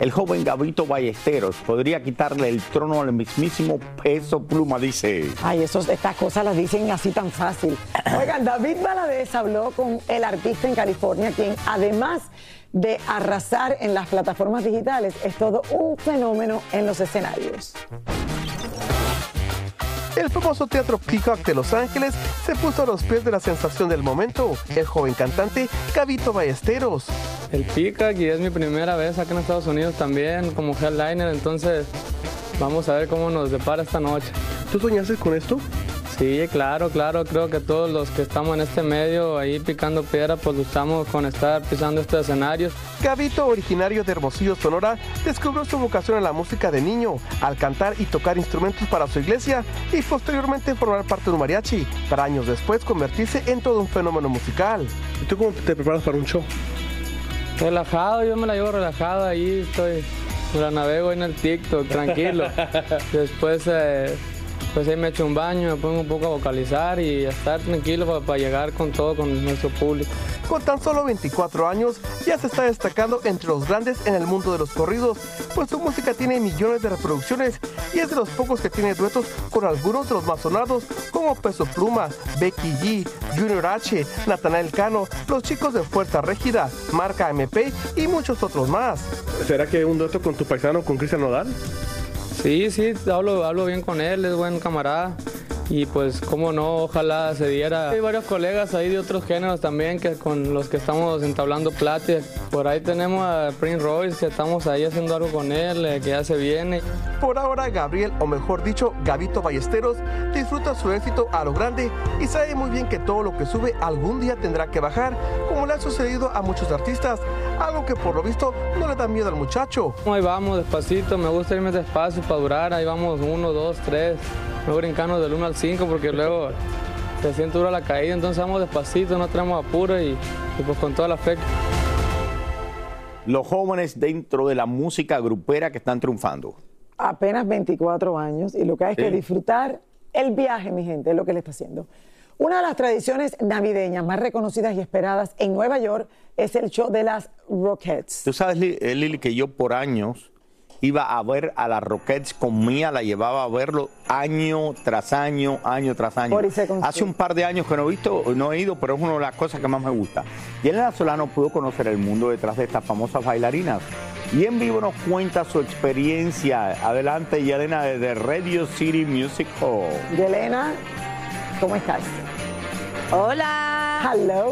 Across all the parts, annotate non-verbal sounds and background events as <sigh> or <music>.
el joven Gabito Ballesteros, podría quitarle el trono al mismísimo peso pluma, dice. Ay, esos, estas cosas las dicen así tan fácil. <clears throat> Oigan, David Valadez habló con el artista en California, quien además de arrasar en las plataformas digitales, es todo un fenómeno en los escenarios. El famoso teatro Peacock de Los Ángeles se puso a los pies de la sensación del momento, el joven cantante Gabito Ballesteros. El Peacock y es mi primera vez acá en Estados Unidos también como headliner, entonces vamos a ver cómo nos depara esta noche. ¿Tú soñaste con esto? Sí, claro, claro, creo que todos los que estamos en este medio ahí picando piedra, pues luchamos con estar pisando estos escenarios. Gabito, originario de Hermosillo, Sonora, descubrió su vocación en la música de niño, al cantar y tocar instrumentos para su iglesia y posteriormente formar parte de un mariachi, para años después convertirse en todo un fenómeno musical. ¿Y tú cómo te preparas para un show? Relajado, yo me la llevo relajada, ahí estoy, me la navego en el TikTok, tranquilo. <laughs> Después... Eh, pues ahí me echo un baño, me pongo un poco a vocalizar y a estar tranquilo para, llegar con todo, con nuestro público. Con tan solo 24 años, ya se está destacando entre los grandes en el mundo de los corridos, pues su música tiene millones de reproducciones y es de los pocos que tiene duetos con algunos de los más sonados, como Peso Pluma, Becky G, Junior H, Natanael Cano, los chicos de Fuerza Régida, Marca MP y muchos otros más. ¿Será que un dueto con tu paisano, con Cristian Nodal? Sí, sí, hablo, hablo bien con él, es buen camarada. Y pues, cómo no, ojalá se diera. Hay varios colegas ahí de otros géneros también que con los que estamos entablando pláticas. Por ahí tenemos a Prince Royce, que estamos ahí haciendo algo con él, eh, que ya se viene. Por ahora, Gabriel, o mejor dicho, Gabito Ballesteros, disfruta su éxito a lo grande y sabe muy bien que todo lo que sube algún día tendrá que bajar, como le ha sucedido a muchos artistas, algo que por lo visto no le da miedo al muchacho. Ahí vamos, despacito, me gusta irme despacio para durar, ahí vamos, uno, dos, tres, no brincando del 1 al 5 porque luego se siente dura la caída, entonces vamos despacito, no tenemos apuro y, y pues con toda la fe. Los jóvenes dentro de la música grupera que están triunfando. Apenas 24 años y lo que hay es que Sí. disfrutar el viaje, mi gente, es lo que le está haciendo. Una de las tradiciones navideñas más reconocidas y esperadas en Nueva York es el show de las Rockettes. Tú sabes, eh, Lili, que yo por años iba a ver a las Rockets con Mía, la llevaba a verlo año tras año, año tras año. Hace un par de años que no he visto, no he ido, pero es una de las cosas que más me gusta. Y Elena Solano pudo conocer el mundo detrás de estas famosas bailarinas. Y en vivo nos cuenta su experiencia. Adelante, Yelena, desde Radio City Music Hall. Yelena, ¿cómo estás? Hola.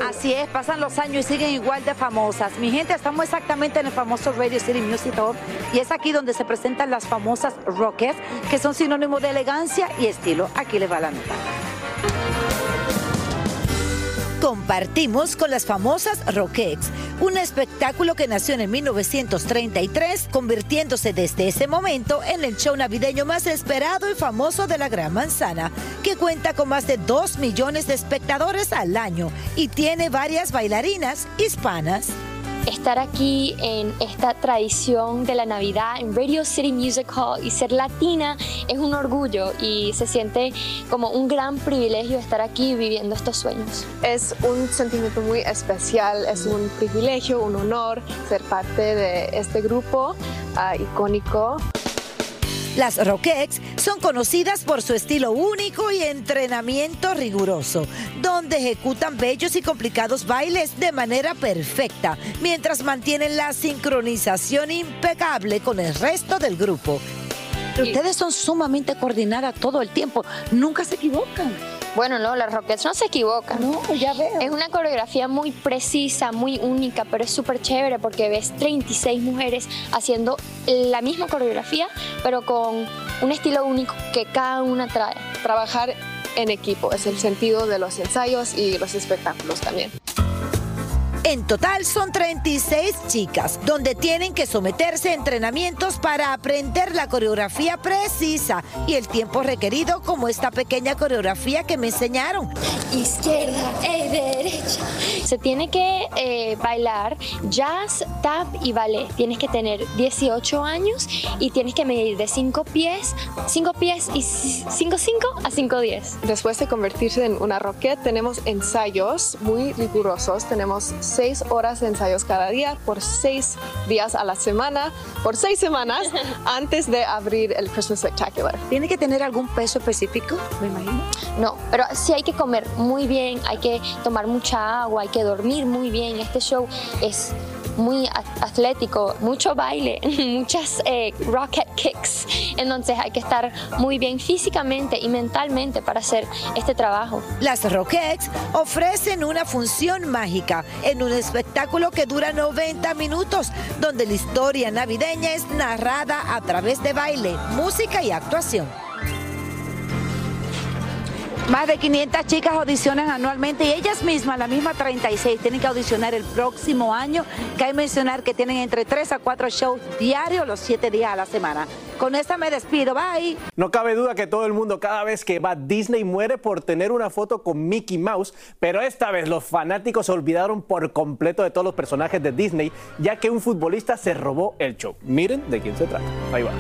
Así es, pasan los años y siguen igual de famosas. Mi gente, estamos exactamente en el famoso Radio City Music Hall y es aquí donde se presentan las famosas Rockets, que son sinónimo de elegancia y estilo. Aquí les va la nota. Compartimos con las famosas Rockettes, un espectáculo que nació en 1933, convirtiéndose desde ese momento en el show navideño más esperado y famoso de la Gran Manzana, que cuenta con más de 2 millones de espectadores al año y tiene varias bailarinas hispanas. Estar aquí en esta tradición de la Navidad en Radio City Music Hall y ser latina es un orgullo y se siente como un gran privilegio estar aquí viviendo estos sueños. Es un sentimiento muy especial, es un privilegio, un honor ser parte de este grupo ah, icónico. Las Rockettes son conocidas por su estilo único y entrenamiento riguroso, donde ejecutan bellos y complicados bailes de manera perfecta, mientras mantienen la sincronización impecable con el resto del grupo. Ustedes son sumamente coordinadas todo el tiempo, nunca se equivocan. Bueno, no, las Rockets no se equivocan. No, ya veo. Es una coreografía muy precisa, muy única, pero es súper chévere porque ves 36 mujeres haciendo la misma coreografía, pero con un estilo único que cada una trae. Trabajar en equipo es el sentido de los ensayos y los espectáculos también. En total son 36 chicas, donde tienen que someterse a entrenamientos para aprender la coreografía precisa y el tiempo requerido como esta pequeña coreografía que me enseñaron. Izquierda, e derecha. Se tiene que eh, bailar jazz, tap y ballet. Tienes que tener 18 años y tienes que medir de 5 pies, 5 pies y 5, 5 a 5, 10. Después de convertirse en una rocket, tenemos ensayos muy rigurosos. Tenemos seis horas de ensayos cada día por seis días a la semana, por seis semanas <laughs> antes de abrir el Christmas Spectacular. ¿Tiene que tener algún peso específico, me imagino? No, pero sí hay que comer muy bien, hay que tomar mucha agua, hay que dormir muy bien. Este show es muy atlético, mucho baile, <laughs> muchas eh, rocket kicks. Entonces hay que estar muy bien físicamente y mentalmente para hacer este trabajo. Las Rockettes ofrecen una función mágica en un espectáculo que dura 90 minutos, donde la historia navideña es narrada a través de baile, música y actuación. Más de 500 chicas audicionan anualmente y ellas mismas, la misma 36, tienen que audicionar el próximo año. Cabe mencionar que tienen entre 3 a 4 shows diarios los 7 días a la semana. Con esta me despido, bye. No cabe duda que todo el mundo cada vez que va Disney muere por tener una foto con Mickey Mouse, pero esta vez los fanáticos se olvidaron por completo de todos los personajes de Disney, ya que un futbolista se robó el show. Miren de quién se trata. Ahí va.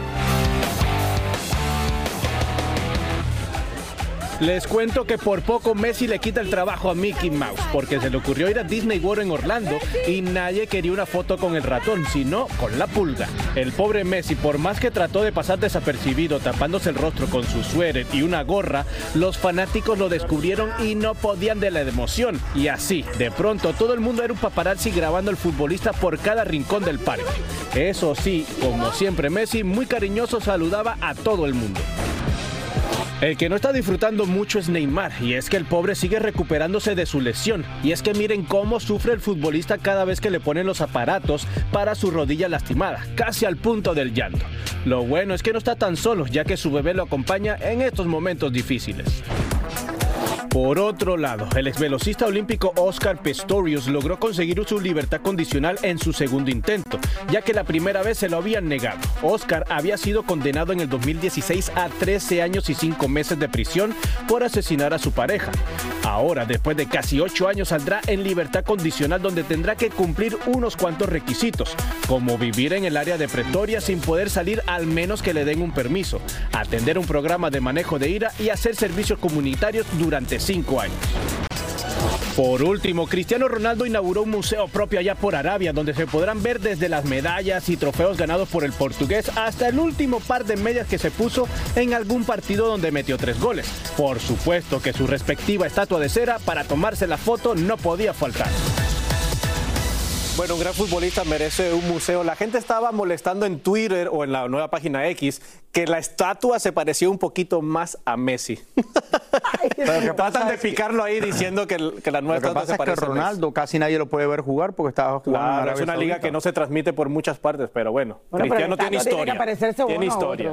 Les cuento que por poco Messi le quita el trabajo a Mickey Mouse, porque se le ocurrió ir a Disney World en Orlando y nadie quería una foto con el ratón, sino con la pulga. El pobre Messi, por más que trató de pasar desapercibido tapándose el rostro con su suéter y una gorra, los fanáticos lo descubrieron y no podían de la emoción. Y así, de pronto, todo el mundo era un paparazzi grabando al futbolista por cada rincón del parque. Eso sí, como siempre, Messi muy cariñoso saludaba a todo el mundo. El que no está disfrutando mucho es Neymar, y es que el pobre sigue recuperándose de su lesión. Y es que miren cómo sufre el futbolista cada vez que le ponen los aparatos para su rodilla lastimada, casi al punto del llanto. Lo bueno es que no está tan solo, ya que su bebé lo acompaña en estos momentos difíciles. Por otro lado, el ex velocista olímpico Oscar Pistorius logró conseguir su libertad condicional en su segundo intento, ya que la primera vez se lo habían negado. Oscar había sido condenado en el 2016 a 13 años y 5 meses de prisión por asesinar a su pareja. Ahora, después de casi 8 años, saldrá en libertad condicional donde tendrá que cumplir unos cuantos requisitos, como vivir en el área de Pretoria sin poder salir al menos que le den un permiso, atender un programa de manejo de ira y hacer servicios comunitarios durante 5 años. Por último, Cristiano Ronaldo inauguró un museo propio allá por Arabia, donde se podrán ver desde las medallas y trofeos ganados por el portugués hasta el último par de medias que se puso en algún partido donde metió tres goles. Por supuesto que su respectiva estatua de cera para tomarse la foto no podía faltar. Bueno, un gran futbolista merece un museo. La gente estaba molestando en Twitter o en la nueva página X que la estatua se parecía un poquito más a Messi. Tratan de picarlo ahí diciendo que, que la nueva Lo que estatua pasa se es que parece a Messi. Ronaldo casi nadie lo puede ver jugar porque estaba jugando en Claro, Arabia es una liga Saudita. que no se transmite por muchas partes, pero bueno, Bueno, pero Cristiano el tiene estatua tiene que historia. parecerse tiene uno historia.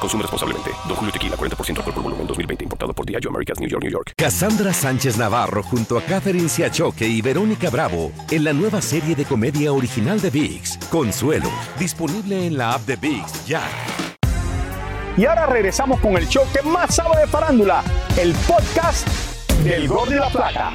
Consume responsablemente. Don Julio Tequila, 40% alcohol por volumen, 2020. Importado por Diageo Americas, New York, New York. Cassandra Sánchez Navarro junto a Catherine Siachoque y Verónica Bravo en la nueva serie de comedia original de VIX, Consuelo, disponible en la app de VIX ya. Y ahora regresamos con el show que más sabe de farándula, el podcast del Gol de la Plata.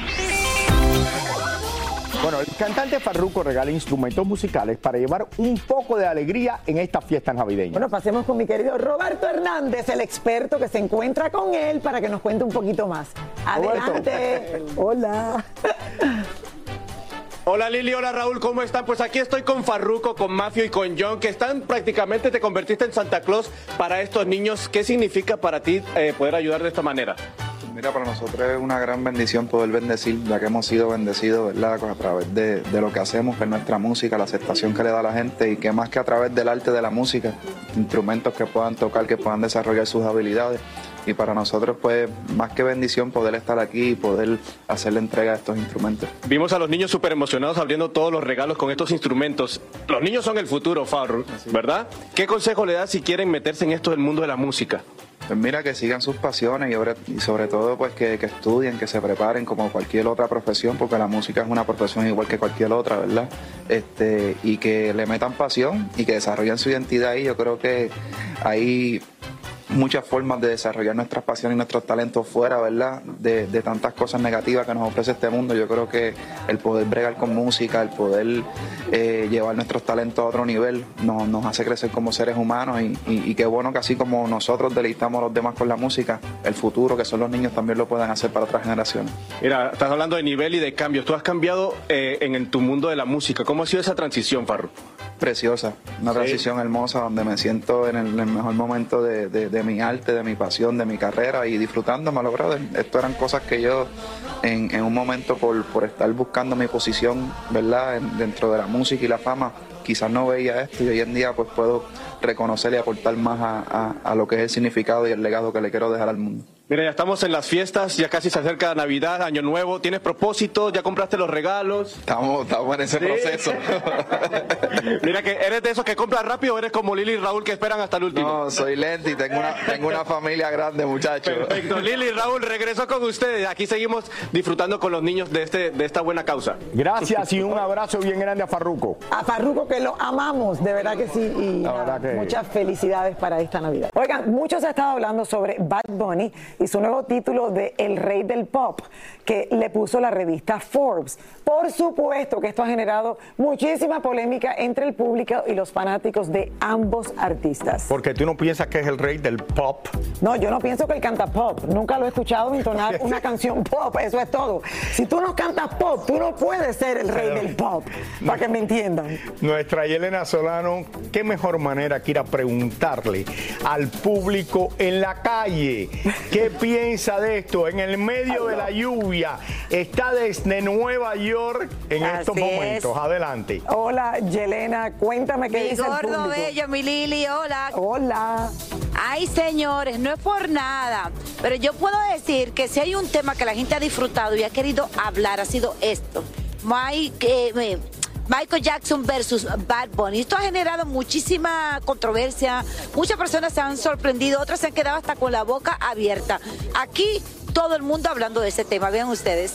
Bueno, el cantante Farruko regala instrumentos musicales para llevar un poco de alegría en esta fiesta navideña. Bueno, pasemos con mi querido Roberto Hernández, el experto que se encuentra con él para que nos cuente un poquito más. Adelante. Hola. Hola Lili, hola Raúl, ¿cómo están? Pues aquí estoy con Farruko, con Mafio y con John, que están prácticamente, te convertiste en Santa Claus para estos niños. ¿Qué significa para ti eh, poder ayudar de esta manera? Mira, para nosotros es una gran bendición poder bendecir, ya que hemos sido bendecidos, ¿verdad? A través de, de lo que hacemos, que es nuestra música, la aceptación que le da a la gente y que más que a través del arte de la música, instrumentos que puedan tocar, que puedan desarrollar sus habilidades. Y para nosotros, pues, más que bendición poder estar aquí y poder hacer la entrega de estos instrumentos. Vimos a los niños súper emocionados abriendo todos los regalos con estos instrumentos. Los niños son el futuro, Farru, ¿verdad? ¿Qué consejo le das si quieren meterse en esto del mundo de la música? Pues mira, que sigan sus pasiones y y sobre todo pues que, que estudien, que se preparen como cualquier otra profesión, porque la música es una profesión igual que cualquier otra, ¿verdad? Este, y que le metan pasión y que desarrollen su identidad y yo creo que hay muchas formas de desarrollar nuestras pasiones y nuestros talentos fuera, ¿verdad? De, de tantas cosas negativas que nos ofrece este mundo. Yo creo que el poder bregar con música, el poder eh, llevar nuestros talentos a otro nivel, nos, hace crecer como seres humanos y, qué bueno que así como nosotros deleitamos a los demás con la música, el futuro, que son los niños, también lo puedan hacer para otras generaciones. Mira, estás hablando de nivel y de cambios. Tú has cambiado eh, en, el- tu mundo de la música. ¿Cómo ha sido esa transición, Farru? Preciosa, una Sí. transición hermosa donde me siento en el, en el mejor momento de, de- de mi arte, de mi pasión, de mi carrera y disfrutándome, brother. Esto eran cosas que yo en, en un momento por, por estar buscando mi posición, ¿verdad? En- dentro de la música y la fama, quizás no veía esto y hoy en día pues puedo reconocer y aportar más a, a- a lo que es el significado y el legado que le quiero dejar al mundo. Mira, ya estamos en las fiestas, ya casi se acerca Navidad, Año Nuevo. ¿Tienes propósitos? ¿Ya compraste los regalos? Estamos, estamos en ese Sí. proceso. <laughs> Mira, que ¿eres de esos que compras rápido o eres como Lili y Raúl que esperan hasta el último? No, soy lento y tengo una, tengo una familia grande, muchachos. Perfecto. Lili, Raúl, regreso con ustedes. Aquí seguimos disfrutando con los niños de, este, de esta buena causa. Gracias y un abrazo bien grande a Farruko. A Farruko que lo amamos, de verdad que sí. Y nada, que- muchas felicidades para esta Navidad. Oigan, muchos ha estado hablando sobre Bad Bunny y su nuevo título de El Rey del Pop, que le puso la revista Forbes. Por supuesto que esto ha generado muchísima polémica entre el público y los fanáticos de ambos artistas. Porque tú no piensas que es el rey del pop. No, yo no pienso que él canta pop. Nunca lo he escuchado entonar <laughs> una canción pop. Eso es todo. Si tú no cantas pop, tú no puedes ser el rey del pop. Para que me entiendan. Nuestra Yelena Solano, qué mejor manera que ir a preguntarle al público en la calle qué piensa de esto en el medio de la lluvia. Está desde Nueva York en estos es. momentos. Adelante. Hola, Yelena, cuéntame qué Mi dice el gordo público. bello, mi Lili, hola. Hola. Ay, señores, no es por nada, pero yo puedo decir que si hay un tema que la gente ha disfrutado y ha querido hablar, ha sido esto. Mike, eh, Michael Jackson versus Bad Bunny. Esto ha generado muchísima controversia. Muchas personas se han sorprendido, otras se han quedado hasta con la boca abierta. Aquí todo el mundo hablando de ese tema. Vean ustedes.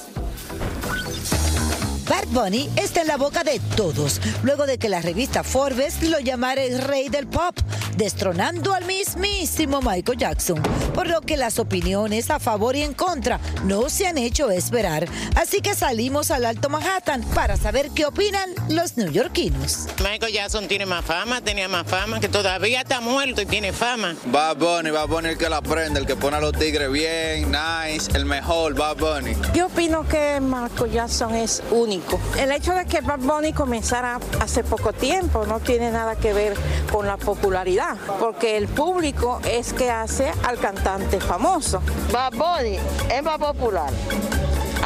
Bad Bunny está en la boca de todos, luego de que la revista Forbes lo llamara el rey del pop, destronando al mismísimo Michael Jackson, por lo que las opiniones a favor y en contra no se han hecho esperar. Así que salimos al Alto Manhattan para saber qué opinan los neoyorquinos. Michael Jackson tiene más fama, tenía más fama, que todavía está muerto y tiene fama. Bad Bunny, Bad Bunny el que la prende, el que pone a los tigres bien, nice, el mejor, Bad Bunny. Yo opino que Michael Jackson es único. El hecho de que Bad Bunny comenzara hace poco tiempo no tiene nada que ver con la popularidad, porque el público es que hace al cantante famoso. Bad Bunny es más popular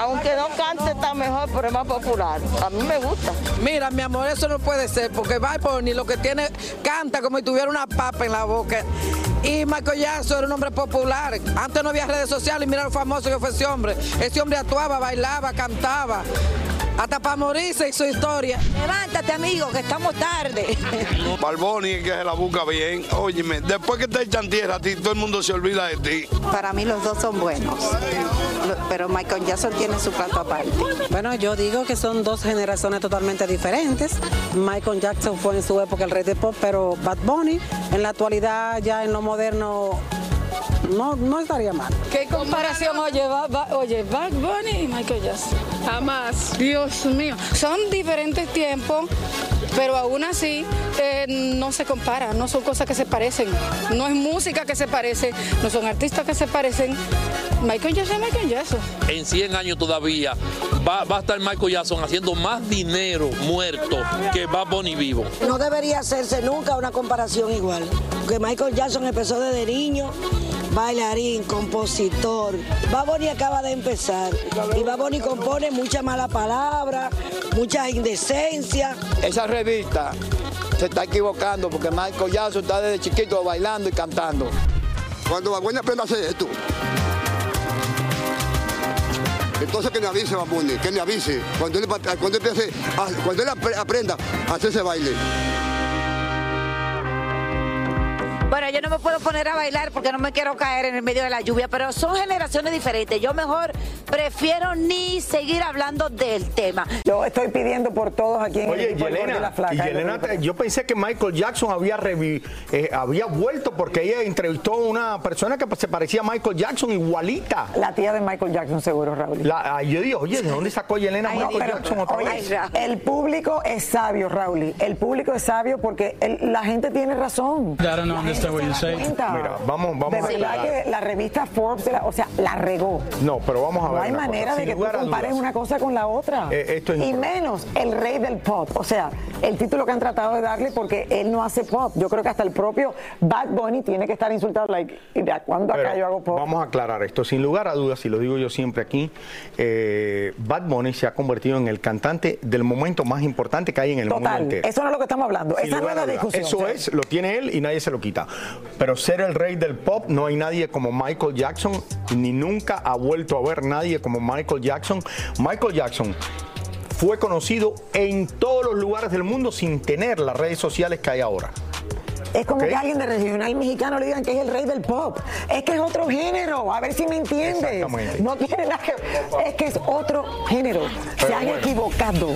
Aunque no cante está mejor, pero es más popular. A mí me gusta. Mira, mi amor, eso no puede ser, porque Bad Bunny lo que tiene, canta como si tuviera una papa en la boca. Y Michael Jackson era un hombre popular. Antes no había redes sociales y mira lo famoso que fue ese hombre. Ese hombre actuaba, bailaba, cantaba. Hasta para morirse y su historia. Levántate, amigo, que estamos tarde. <laughs> Barboni es que se la busca bien. Óyeme, después que te echan tierra a ti, todo el mundo se olvida de ti. Para mí los dos son buenos. Pero Michael Jackson tiene su plato aparte. Bueno, yo digo que son dos generaciones totalmente diferentes. Michael Jackson fue en su época el rey de pop, pero Bad Bunny en la actualidad, ya en lo moderno, no, no estaría mal. ¿Qué comparación oye, va, va- oye, Bad Bunny y Michael Jackson? Jamás. Dios mío. Son diferentes tiempos, pero aún así eh, no se compara, no son cosas que se parecen. No es música que se parece, no son artistas que se parecen. Michael Jackson es Michael Jackson. en 100 años todavía va, va a estar Michael Jackson haciendo más dinero muerto que Bad Bunny vivo. No debería hacerse nunca una comparación igual. Porque Michael Jackson empezó desde niño, bailarín, compositor. Baboni acaba de empezar. Y Baboni compone mucha mala palabra, mucha indecencia. Esa revista se está equivocando porque Michael Jackson está desde chiquito bailando y cantando. Cuando Baboni aprenda a hacer esto. Entonces que me avise Baboni, que me avise. Cuando él, cuando él, cuando él apre- aprenda a hacer ese baile. Bueno, yo no me puedo poner a bailar porque no me quiero caer en el medio de la lluvia, pero son generaciones diferentes. Yo mejor prefiero ni seguir hablando del tema. Yo estoy pidiendo por todos aquí en el Oye, Yelena, la Flaca. y Yelena, te- yo pensé que Michael Jackson había, revi- eh, había vuelto porque ella entrevistó a una persona que se parecía a Michael Jackson igualita. La tía de Michael Jackson, seguro, Raúl. La, yo digo, oye, ¿de dónde sacó Yelena Ay, Michael pero, Jackson otra oye, vez? el público es sabio, Raúl. El público es sabio porque el- la gente tiene razón. I don't understand what. Mira, vamos, vamos de a verdad aclarar. que la revista Forbes, la- o sea, la regó. No, pero vamos a ver. No hay manera cosa. de que tú compares una cosa con la otra. Eh, esto es y menos el rey del pop. O sea, el título que han tratado de darle porque él no hace pop. Yo creo que hasta el propio Bad Bunny tiene que estar insultado. Like, ¿y de cuándo acá yo hago pop? Vamos a aclarar esto. Sin lugar a dudas, y lo digo yo siempre aquí, eh, Bad Bunny se ha convertido en el cantante del momento más importante que hay en el mundo entero. Eso no es lo que estamos hablando. Sin Esa no es la discusión. Eso o sea, es, lo tiene él y nadie se lo quita. Pero ser el rey del pop, no hay nadie como Michael Jackson, ni nunca ha vuelto a ver nadie como Michael Jackson. Michael Jackson fue conocido en todos los lugares del mundo sin tener las redes sociales que hay ahora. Es como que alguien de regional mexicano le digan que es el rey del pop. Es que es otro género. A ver si me entiendes. Exactamente. No tiene nada que Es que es otro género. Se han bueno. equivocado.